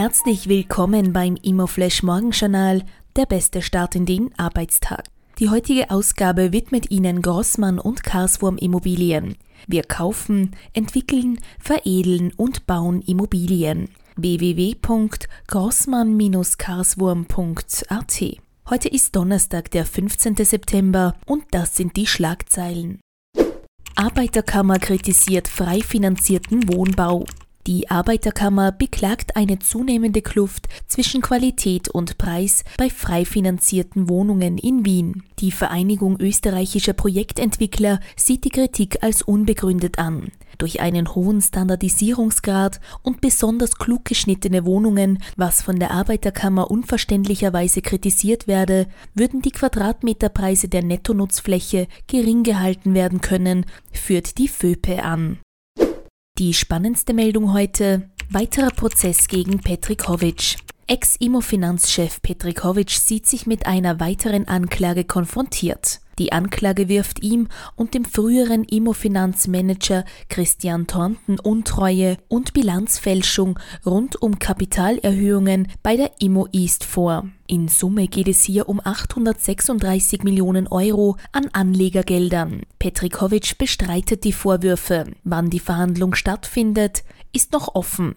Herzlich willkommen beim Immoflash Morgenjournal, der beste Start in den Arbeitstag. Die heutige Ausgabe widmet Ihnen Grossmann und Karswurm Immobilien. Wir kaufen, entwickeln, veredeln und bauen Immobilien. www.grossmann-karswurm.at Heute ist Donnerstag, der 15. September und das sind die Schlagzeilen. Arbeiterkammer kritisiert frei finanzierten Wohnbau. Die Arbeiterkammer beklagt eine zunehmende Kluft zwischen Qualität und Preis bei frei finanzierten Wohnungen in Wien. Die Vereinigung österreichischer Projektentwickler sieht die Kritik als unbegründet an. Durch einen hohen Standardisierungsgrad und besonders klug geschnittene Wohnungen, was von der Arbeiterkammer unverständlicherweise kritisiert werde, würden die Quadratmeterpreise der Nettonutzfläche gering gehalten werden können, führt die FÖPE an. Die spannendste Meldung heute: weiterer Prozess gegen Petrikovic. Ex-Immo-Finanzchef Petrikovic sieht sich mit einer weiteren Anklage konfrontiert. Die Anklage wirft ihm und dem früheren Immo-Finanzmanager Christian Thornton Untreue und Bilanzfälschung rund um Kapitalerhöhungen bei der Immo East vor. In Summe geht es hier um 836 Millionen Euro an Anlegergeldern. Petrikovic bestreitet die Vorwürfe. Wann die Verhandlung stattfindet, ist noch offen.